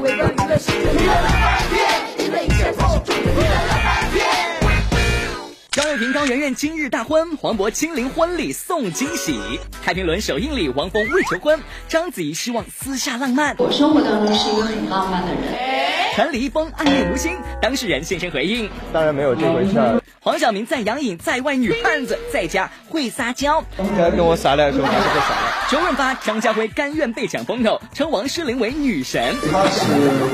为了娱乐，是重点，娱乐半天。张又廷、高圆圆今日大婚，黄渤亲临婚礼送惊喜。太平轮首映礼，王峰未求婚，章子怡希望私下浪漫。我生活当中是一个很浪漫的人。传李易峰暗恋吴昕，当事人现身回应。当然没有这回事儿。黄晓明在杨颖在外女汉子，在家会撒娇。该跟我撒赖的时候还是会撒赖。周润发、张家辉甘愿被抢风头，称王诗龄为女神。她是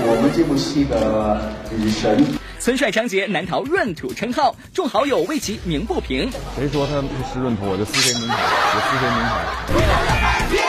我们这部戏的女神。孙帅、张杰难逃闰土称号，众好友为其鸣不平。谁说他是闰土，我就撕谁名牌，我撕谁名牌。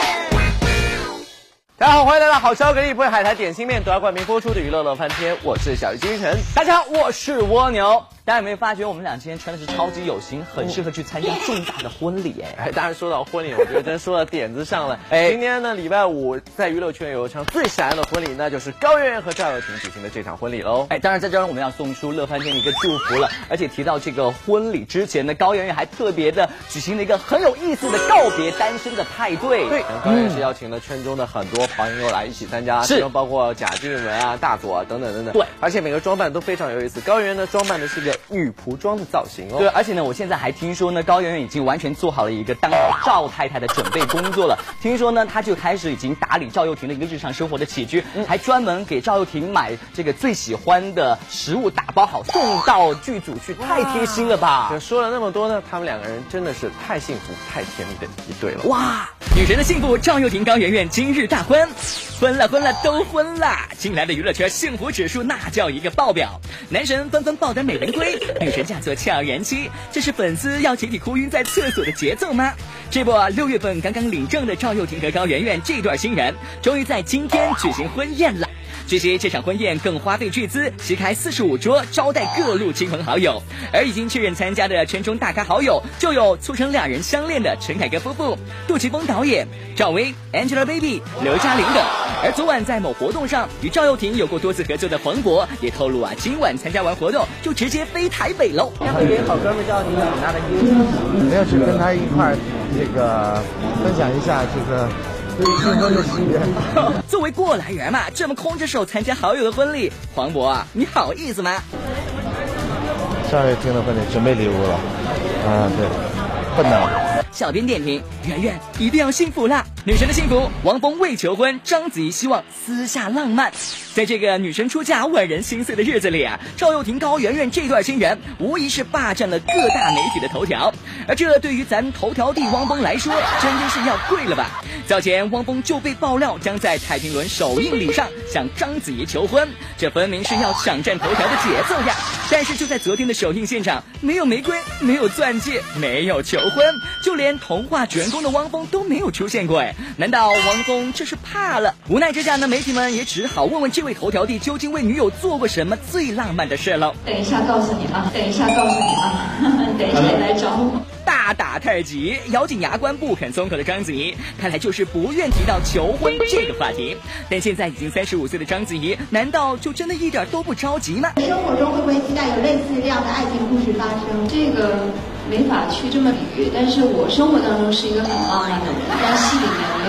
大家好，欢迎来到好消格力不为海苔点心面独家冠名播出的娱乐乐翻天，我是小鱼金晨。大家好，我是蜗牛。大家有没有发觉我们俩今天穿的是超级有型，很适合去参加重大的婚礼哎！哎，当然说到婚礼，我觉得真说到点子上了。哎，今天呢，礼拜五在娱乐圈有一场最闪亮的婚礼，那就是高圆圆和赵又廷举行的这场婚礼喽。哎，当然在这儿我们要送出乐翻天的一个祝福了。而且提到这个婚礼之前呢，高圆圆还特别的举行了一个很有意思的告别单身的派对。对，高圆圆是邀请了圈中的很多朋友来一起参加，其中包括贾静雯啊、大左啊等等等等。对，而且每个装扮都非常有意思。高圆圆呢，装扮的是个女仆装的。造型哦，对，而且呢，我现在还听说呢，高圆圆已经完全做好了一个当好赵太太的准备工作了。听说呢，她就开始已经打理赵又廷的一个日常生活的起居，还专门给赵又廷买这个最喜欢的食物，打包好送到剧组去，太贴心了吧？说了那么多呢，他们两个人真的是太幸福、太甜蜜的一对了。哇，女神的幸福，赵又廷、高圆圆今日大婚，婚了婚了都婚了，近来的娱乐圈幸福指数那叫一个爆表，男神纷纷抱得美人归，女神嫁作。俏人妻，这是粉丝要集体哭晕在厕所的节奏吗？这不，六月份刚刚领证的赵又廷和高圆圆这段新人，终于在今天举行婚宴了。据悉，这场婚宴更花费巨资，席开四十五桌，招待各路亲朋好友。而已经确认参加的圈中大咖好友，就有促成两人相恋的陈凯歌夫妇、杜琪峰导演、赵薇、Angelababy、刘嘉玲等。而昨晚在某活动上与赵又廷有过多次合作的黄渤，也透露啊，今晚参加完活动就直接飞台北喽。会给好哥们赵又廷很大的惊喜，肯定是跟他一块儿这个分享一下这个。新婚的喜悦。作为过来人嘛，这么空着手参加好友的婚礼，黄渤啊，你好意思吗？上月听的婚礼准备礼物了，啊对，不能。小编点评：圆圆一定要幸福啦！女神的幸福，王峰未求婚，章子怡希望私下浪漫。在这个女神出嫁、万人心碎的日子里啊，赵又廷、高圆圆这段新人无疑是霸占了各大媒体的头条。而这对于咱头条帝汪峰来说，真的是要跪了吧？早前汪峰就被爆料将在太平轮首映礼上向章子怡求婚，这分明是要抢占头条的节奏呀！但是就在昨天的首映现场，没有玫瑰，没有钻戒，没有求婚，就连童话主人公的汪峰都没有出现过哎，难道王峰这是怕了？无奈之下呢，媒体们也只好问问这位头条帝究竟为女友做过什么最浪漫的事了。等一下告诉你啊，等一下告诉你啊，等一下来找我？大打太极，咬紧牙关不肯松口的章子怡，看来就是不愿提到求婚这个话题。但现在已经三十五岁的章子怡，难道就真的一点都不着急吗？生活中会不会期待有类似这样的爱情故事发生？这个没法去这么比喻，但是我生活当中是一个很浪漫的人，但戏里面没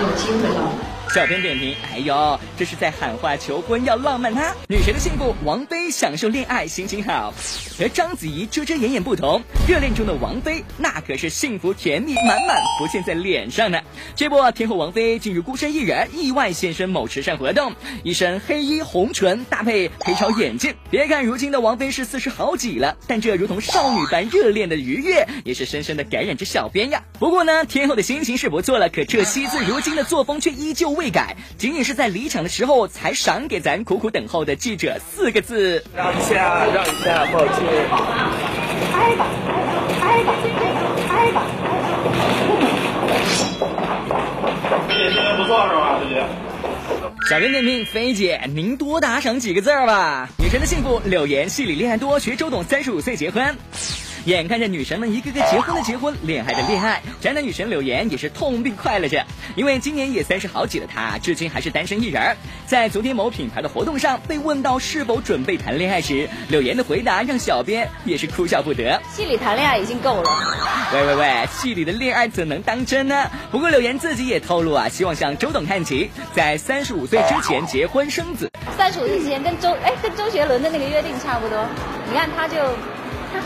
有机会了。小编点评：哎呦，这是在喊话求婚要浪漫他。女神的幸福，王菲享受恋爱心情好，和章子怡遮遮掩掩不同，热恋中的王菲那可是幸福甜蜜满满浮现在脸上呢。这不，天后王菲进入孤身一人，意外现身某慈善活动，一身黑衣红唇搭配黑超眼镜。别看如今的王菲是四十好几了，但这如同少女般热恋的愉悦，也是深深的感染着小编呀。不过呢，天后的心情是不错了，可这惜字如今的作风却依旧。未改，仅仅是在离场的时候才赏给咱苦苦等候的记者四个字：让一下，让一下，抱歉。拍吧，拍吧，拍吧，这些不错是吧，这些。小编点评：菲姐，您多打赏几个字吧。女神的幸福，柳岩戏里恋爱多，学周董三十五岁结婚。眼看着女神们一个个结婚的结婚，恋爱的恋爱，宅男女神柳岩也是痛并快乐着，因为今年也三十好几的她，至今还是单身一人。在昨天某品牌的活动上，被问到是否准备谈恋爱时，柳岩的回答让小编也是哭笑不得。戏里谈恋爱已经够了，喂喂喂，戏里的恋爱怎能当真呢？不过柳岩自己也透露啊，希望向周董看齐，在三十五岁之前结婚生子。三十五岁之前跟周哎跟周杰伦的那个约定差不多。你看他就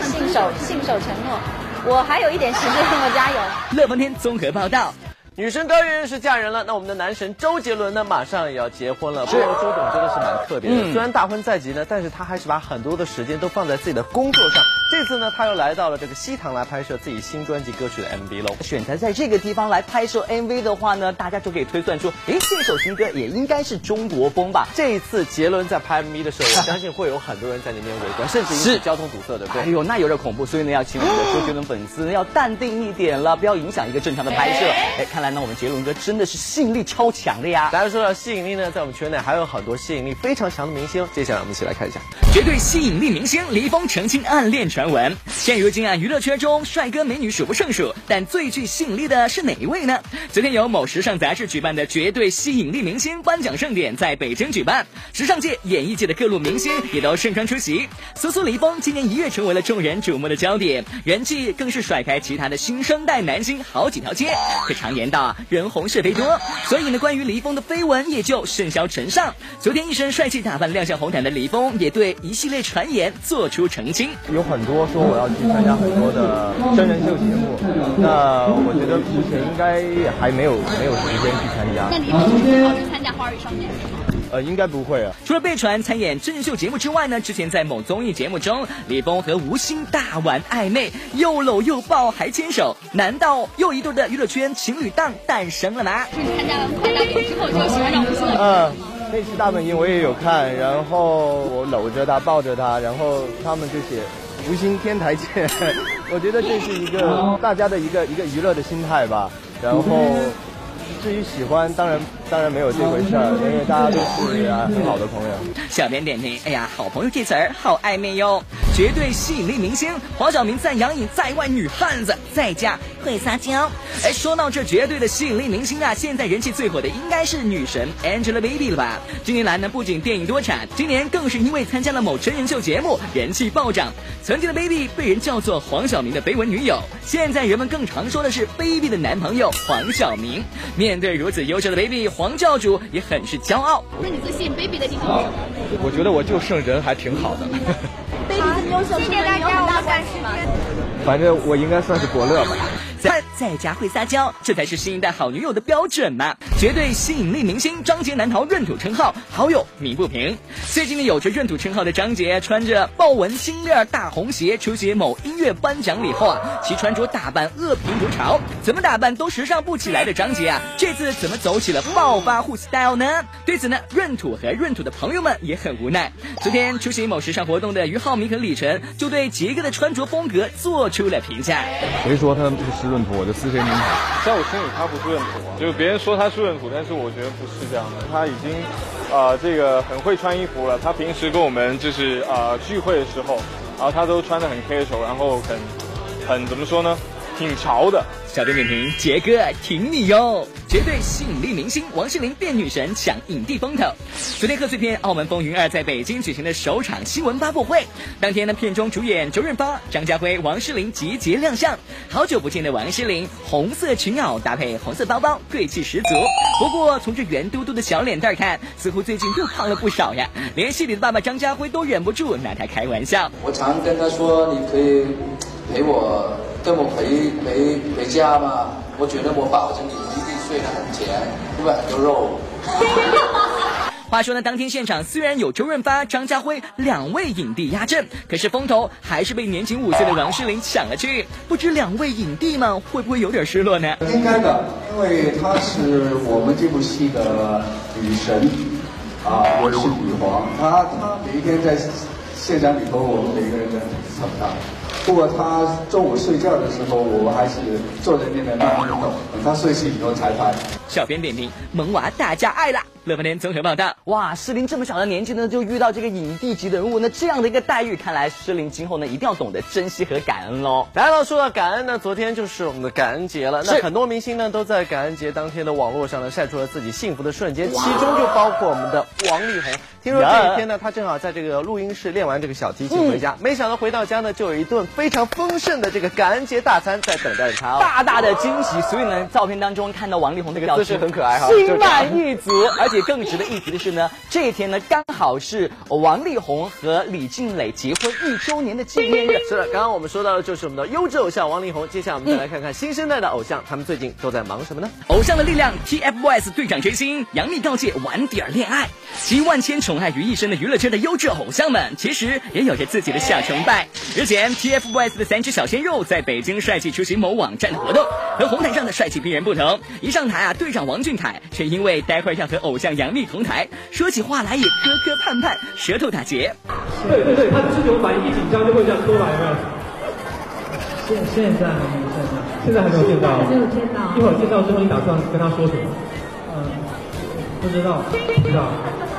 信守信守承诺，我还有一点时间，我加油。乐翻天综合报道。女神高圆圆是嫁人了，那我们的男神周杰伦呢，马上也要结婚了。不过周董真的是蛮特别的，虽然大婚在即呢，但是他还是把很多的时间都放在自己的工作上。这次呢，他又来到了这个西塘来拍摄自己新专辑歌曲的 MV 喽。选择在这个地方来拍摄 MV 的话呢，大家就可以推算出，诶，这首新歌也应该是中国风吧。这一次杰伦在拍 MV 的时候，我相信会有很多人在那边围观，甚至引起交通堵塞，对不对？哎呦，那有点恐怖，所以呢，要请我们的周杰伦粉丝呢要淡定一点了，不要影响一个正常的拍摄。哎，看来呢，我们杰伦哥。真的是吸引力超强的呀！大家说到吸引力呢，在我们圈内还有很多吸引力非常强的明星。接下来我们一起来看一下绝对吸引力明星李易峰澄清暗恋传闻。现如今啊，娱乐圈中帅哥美女数不胜数，但最具吸引力的是哪一位呢？昨天由某时尚杂志举办的绝对吸引力明星颁奖盛典在北京举办，时尚界、演艺界的各路明星也都盛装出席。苏苏李易峰今年一跃成为了众人瞩目的焦点，人气更是甩开其他的新生代男星好几条街。可常言道，人红。是非多，所以呢，关于李易峰的绯闻也就甚嚣尘上。昨天一身帅气打扮亮相红毯的李易峰，也对一系列传言做出澄清。有很多说我要去参加很多的真人秀节目，那我觉得目前应该还没有没有时间去参加。那李易峰就是考虑参加《花儿与少年》吗？呃，应该不会啊。除了被传参演真人秀节目之外呢，之前在某综艺节目中，李峰和吴昕大玩暧昧，又搂又抱还牵手，难道又一对的娱乐圈情侣档诞生了吗？你参加了快大本之后，就喜欢上吴昕了。嗯，那次大本营我也有看，然后我搂着他，抱着他，然后他们就写吴昕天台见。我觉得这是一个大家的一个一个娱乐的心态吧，然后。至于喜欢，当然当然没有这回事儿，因为大家都是很好的朋友。小编点评：哎呀，好朋友这词儿好暧昧哟！绝对吸引力明星黄晓明赞杨颖在外女汉子，在家会撒娇。哎，说到这绝对的吸引力明星啊，现在人气最火的应该是女神 Angelababy 了吧？近年来呢，不仅电影多产，今年更是因为参加了某真人秀节目，人气暴涨。曾经的 Baby 被人叫做黄晓明的绯闻女友，现在人们更常说的是 Baby 的男朋友黄晓明。面对如此优秀的 Baby，黄教主也很是骄傲。那你最吸引 Baby 的地方是什么？我觉得我就剩人还挺好的。Baby 这么优秀，是跟你有很大关系吗？反正我应该算是伯乐吧。在在家会撒娇，这才是新一代好女友的标准嘛！绝对吸引力明星张杰难逃闰土称号，好友鸣不平。最近呢，有着闰土称号的张杰，穿着豹纹星链大红鞋出席某音乐颁奖礼后啊，其穿着打扮恶评如潮，怎么打扮都时尚不起来的张杰啊，这次怎么走起了暴发户 style 呢？对此呢，闰土和闰土的朋友们也很无奈。昨天出席某时尚活动的俞灏明和李晨就对杰哥的穿着风格做出了评价。谁说他不是闰土？我就撕谁名牌。在我心里，他不是闰土啊，就是别人说他是闰土，但是我觉得不是这样的。他已经，啊，这个很会穿衣服了。他平时跟我们就是啊聚会的时候，然后他都穿的很 casual，然后很，很怎么说呢？挺潮的。小编点评：杰哥挺你哟。绝对吸引力明星王心凌变女神抢影帝风头。昨天贺岁片《澳门风云二》在北京举行的首场新闻发布会，当天呢，片中主演周润发、张家辉、王诗龄集结亮相。好久不见的王诗龄，红色裙袄搭配红色包包，贵气十足。不过从这圆嘟嘟的小脸蛋看，似乎最近又胖了不少呀。连戏里的爸爸张家辉都忍不住拿他开玩笑。我常跟他说：“你可以陪我，跟我陪陪陪家吗？我觉得我保证你一定。”睡得很甜，因为很多肉。话说呢，当天现场虽然有周润发、张家辉两位影帝压阵，可是风头还是被年仅五岁的王诗龄抢了去。不知两位影帝们会不会有点失落呢？应该的，因为她是我们这部戏的女神啊，我是女皇。她她每一天在现场里头，我们每个人都很大。不过他中午睡觉的时候，我还是坐在那边慢慢等，等他睡醒以后才拍。小编点评：萌娃大家爱了！乐翻天综合报道。哇，诗琳这么小的年纪呢，就遇到这个影帝级的人物，那这样的一个待遇，看来诗琳今后呢一定要懂得珍惜和感恩喽。来了，说到感恩呢，昨天就是我们的感恩节了。那很多明星呢都在感恩节当天的网络上呢晒出了自己幸福的瞬间，其中就包括我们的王力宏。听说这一天呢，他正好在这个录音室练完这个小提琴回家，没想到回到家呢，就有一顿非常丰盛的这个感恩节大餐在等待着他。大大的惊喜，所以呢，照片当中看到王力宏那个姿势很可爱哈，心满意足，而且。且更值得一提的是呢，这一天呢刚好是王力宏和李静蕾结婚一周年的纪念日。是的，刚刚我们说到的就是我们的优质偶像王力宏。接下来我们再来看看新生代的偶像，他们最近都在忙什么呢？偶像的力量，TFBOYS 队长决心，杨幂告诫晚点恋爱。集万千宠爱于一身的娱乐圈的优质偶像们，其实也有着自己的小崇拜。日前，TFBOYS 的三只小鲜肉在北京帅气出席某网站的活动，和红毯上的帅气逼人不同，一上台啊，队长王俊凯却因为待会儿要和偶像杨幂同台，说起话来也磕磕绊绊，舌头打结。对对对，他这种反应一紧张就会这样拖来，有没有？现现在还没有见到，现在还没有见到，没有见到。一会儿见到之后，你打算跟他说什么？嗯，不知道，不知道。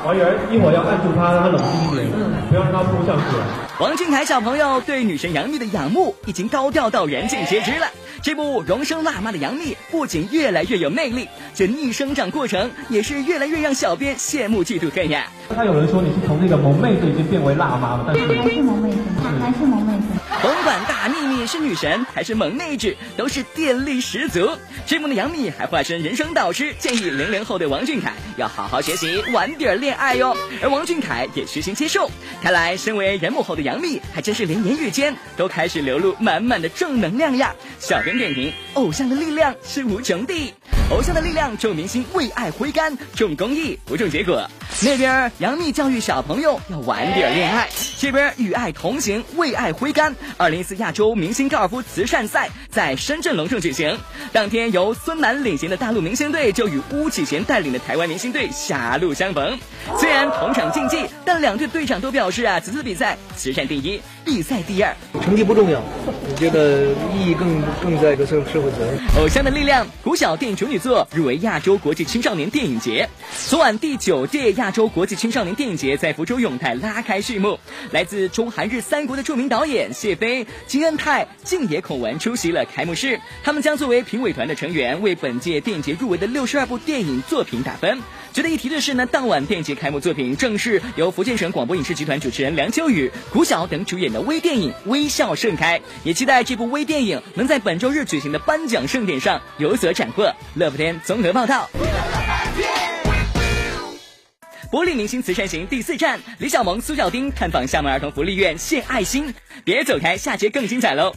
王源一会儿要按住他，让他冷静一点，不要让他扑上去了。王俊凯小朋友对女神杨幂的仰慕已经高调到人尽皆知了。这部荣升辣妈的杨幂不仅越来越有魅力，这逆生长过程也是越来越让小编羡慕嫉妒恨呀。他有人说你是从那个萌妹子已经变为辣妈了，但是还是萌妹子，还是萌妹子。甭管大幂幂是女神还是萌妹子，都是电力十足。这幕的杨幂还化身人生导师，建议零零后的王俊凯要好好学习，晚点恋爱哟。而王俊凯也虚心接受。看来，身为人母后的杨幂，还真是连言语间都开始流露满满的正能量呀。小编点评：偶像的力量是无穷的，偶像的力量重明星为爱挥杆，重公益不重结果。那边杨幂教育小朋友要晚点恋爱，这边与爱同行为爱挥杆。二零一四亚洲明星高尔夫慈善赛在深圳隆重举行，当天由孙楠领衔的大陆明星队就与巫启贤带领的台湾明星队狭路相逢。虽然同场竞技，但两队队长都表示啊，此次比赛慈善第一，比赛第二，成绩不重要，我觉得意义更更在一个社社会责任。偶像的力量，古小电影处作入围亚洲国际青少年电影节。昨晚第九届亚洲国际青少年电影节在福州永泰拉开序幕，来自中韩日三国的著名导演谢飞、金恩泰、静野孔文出席了开幕式。他们将作为评委团的成员，为本届电影节入围的六十二部电影作品打分。值得一提的是呢，当晚电影节开幕作品正是由福建省广播影视集团主持人梁秋雨、古晓等主演的微电影《微笑盛开》，也期待这部微电影能在本周日举行的颁奖盛典上有所斩获。乐福天综合报道。玻璃明星慈善行第四站，李小萌、苏小丁探访厦门儿童福利院献爱心。别走开，下节更精彩喽！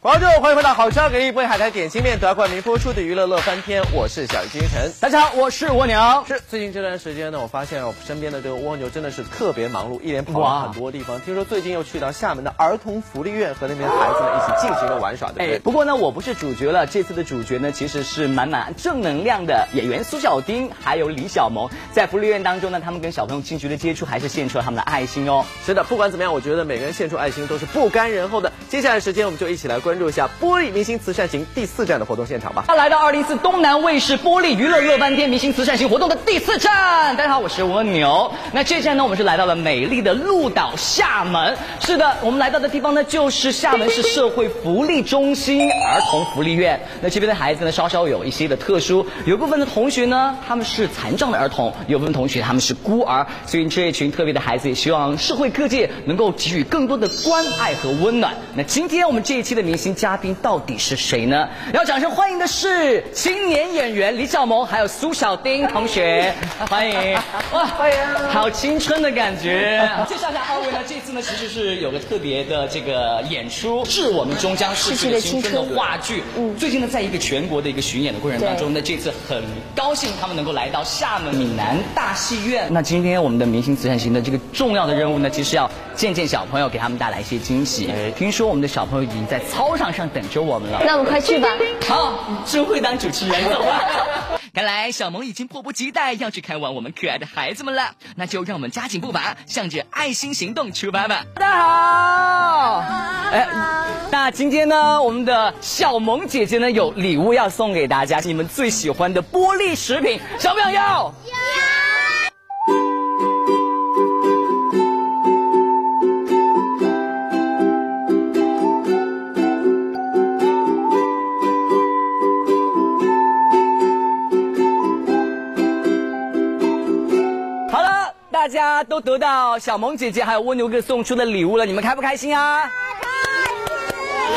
观众，欢迎回到《好吃好给力》为海苔点心面夺冠名播出的娱乐乐翻天，我是小鱼金晨。大家好，我是蜗牛。是最近这段时间呢，我发现我身边的这个蜗牛真的是特别忙碌，一连跑了很多地方。听说最近又去到厦门的儿童福利院和那边的孩子们一起进行了玩耍，对不对？哎，不过呢，我不是主角了。这次的主角呢，其实是满满正能量的演员苏小丁，还有李小萌。在福利院当中呢，他们跟小朋友近距离接触，还是献出了他们的爱心哦。是的，不管怎么样，我觉得每个人献出爱心都是不甘人后的。接下来时间，我们就一起来关注一下玻璃明星慈善行第四站的活动现场吧。他来到二零一四东南卫视玻璃娱乐乐翻天明星慈善行活动的第四站。大家好，我是蜗牛。那这站呢，我们是来到了美丽的鹿岛厦门。是的，我们来到的地方呢，就是厦门市社会福利中心儿童福利院。那这边的孩子呢，稍稍有一些的特殊，有部分的同学呢，他们是残障的儿童，有部分同学他们是孤儿，所以这一群特别的孩子，也希望社会各界能够给予更多的关爱和温暖。那今天我们这一期的明星嘉宾到底是谁呢？要掌声欢迎的是青年演员李小萌，还有苏小丁同学，欢迎哇，欢迎，好青春的感觉。介绍一下二位呢，这次呢其实是有个特别的这个演出，致我们终将逝去的青春的话剧。嗯，最近呢，在一个全国的一个巡演的过程当中呢，这次很高兴他们能够来到厦门闽南大戏院。那今天我们的明星慈善行的这个重要的任务呢，其实要见见小朋友，给他们带来一些惊喜。听说我们的小朋友已经在操场上等着我们了。那我们快去吧。好，真会当主持人，走吧。看来小萌已经迫不及待要去看望我们可爱的孩子们了，那就让我们加紧步伐，向着爱心行动出发吧。大家好，哎，那今天呢，我们的小萌姐姐呢有礼物要送给大家，你们最喜欢的玻璃食品，小朋友要。大家都得到小萌姐姐还有蜗牛哥送出的礼物了，你们开不开心啊？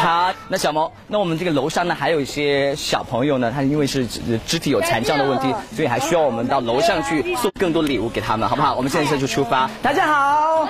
好，那小萌，那我们这个楼上呢还有一些小朋友呢，他因为是肢肢体有残障的问题，所以还需要我们到楼上去送更多礼物给他们，好不好？我们现在就出发。大家好。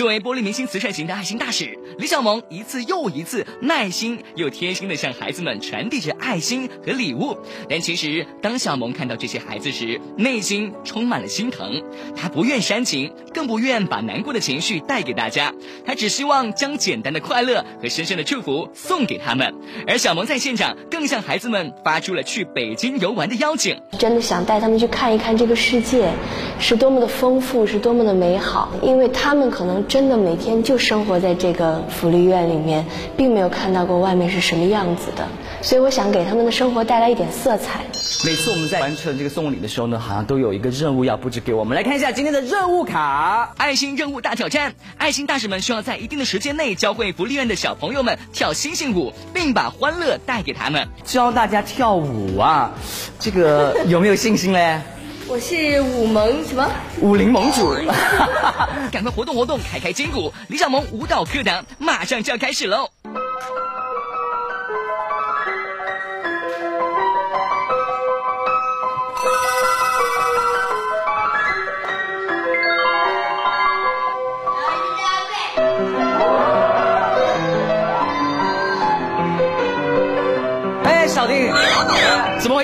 作为玻璃明星慈善型的爱心大使，李小萌一次又一次耐心又贴心的向孩子们传递着爱心和礼物。但其实，当小萌看到这些孩子时，内心充满了心疼。她不愿煽情，更不愿把难过的情绪带给大家。她只希望将简单的快乐和深深的祝福送给他们。而小萌在现场更向孩子们发出了去北京游玩的邀请。真的想带他们去看一看这个世界，是多么的丰富，是多么的美好。因为他们可能。真的每天就生活在这个福利院里面，并没有看到过外面是什么样子的，所以我想给他们的生活带来一点色彩。每次我们在完成这个送礼的时候呢，好像都有一个任务要布置给我们。来看一下今天的任务卡：爱心任务大挑战。爱心大使们需要在一定的时间内教会福利院的小朋友们跳星星舞，并把欢乐带给他们。教大家跳舞啊，这个有没有信心嘞？我是武盟什么？武林盟主，赶快活动活动，开开筋骨！李小萌舞蹈课堂马上就要开始喽。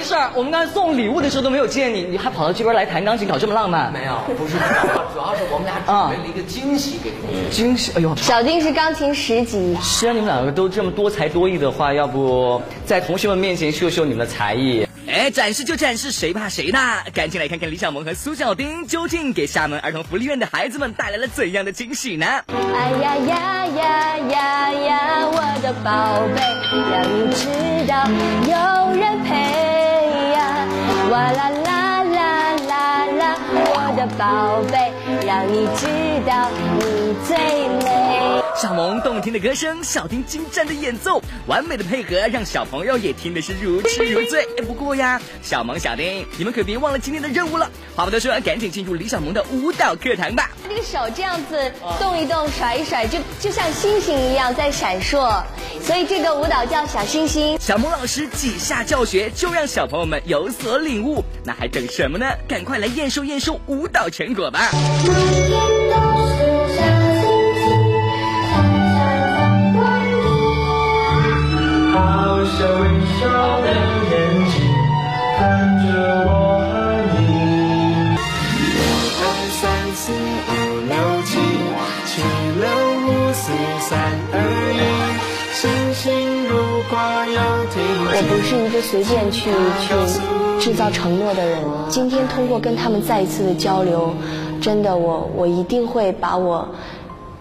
事？我们刚才送礼物的时候都没有见你，你还跑到这边来弹钢琴，搞这么浪漫？没有，不是，主要是我们俩准备了一个惊喜给你。惊喜？哎呦，小丁是钢琴十级。既然你们两个都这么多才多艺的话，要不在同学们面前秀秀你们的才艺？哎，展示就展示，谁怕谁呢？赶紧来看看李小萌和苏小丁究竟给厦门儿童福利院的孩子们带来了怎样的惊喜呢？哎呀呀呀呀呀，我的宝贝，让你知道有人陪呀！哇啦啦啦啦啦，我的宝贝，让你知道你最美。小萌动听的歌声，小丁精湛的演奏，完美的配合，让小朋友也听的是如痴如醉。不过呀，小萌、小丁，你们可别忘了今天的任务了。话不多说，赶紧进入李小萌的舞蹈课堂吧。这个手这样子动一动、甩一甩，就就像星星一样在闪烁，所以这个舞蹈叫小星星。小萌老师几下教学，就让小朋友们有所领悟。那还等什么呢？赶快来验收验收舞蹈成果吧。微笑的眼睛看着我你。我不是一个随便去去制造承诺的人。今天通过跟他们再一次的交流，真的，我我一定会把我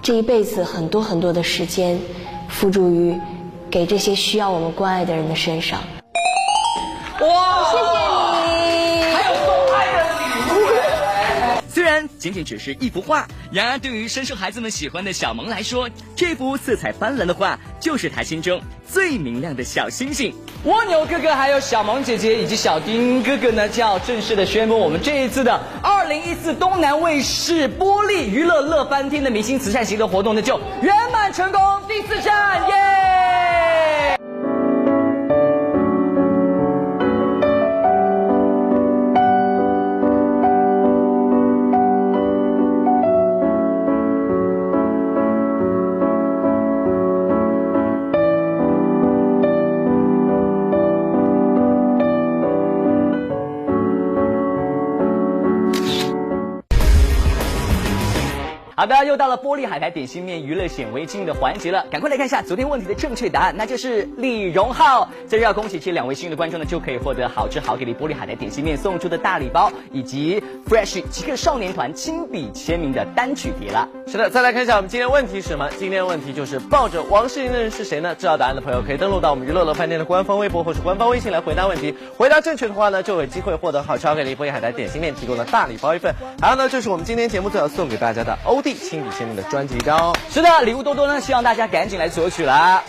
这一辈子很多很多的时间付诸于。给这些需要我们关爱的人的身上。哇，谢谢你！还有送爱的礼物。虽然仅仅只是一幅画，然而对于深受孩子们喜欢的小萌来说，这幅色彩斑斓的画就是他心中最明亮的小星星。蜗牛哥哥、还有小萌姐姐以及小丁哥哥呢，就要正式的宣布我们这一次的二零一四东南卫视玻璃娱乐乐翻天的明星慈善行动活动呢，就圆满成功，第四站耶！好的，又到了玻璃海苔点心面娱乐显微镜的环节了，赶快来看一下昨天问题的正确答案，那就是李荣浩。在这要恭喜这两位幸运的观众呢，就可以获得好吃好给力玻璃海苔点心面送出的大礼包，以及 Fresh 极客少年团亲笔签名的单曲碟了。是的，再来看一下我们今天问题是什么？今天问题就是抱着王诗龄的人是谁呢？知道答案的朋友可以登录到我们娱乐乐饭店的官方微博或是官方微信来回答问题。回答正确的话呢，就有机会获得好吃好给力玻璃海苔点心面提供的大礼包一份。还有呢，就是我们今天节目最要送给大家的欧亲笔签名的专辑一张哦。是的，礼物多多呢，希望大家赶紧来索取啦。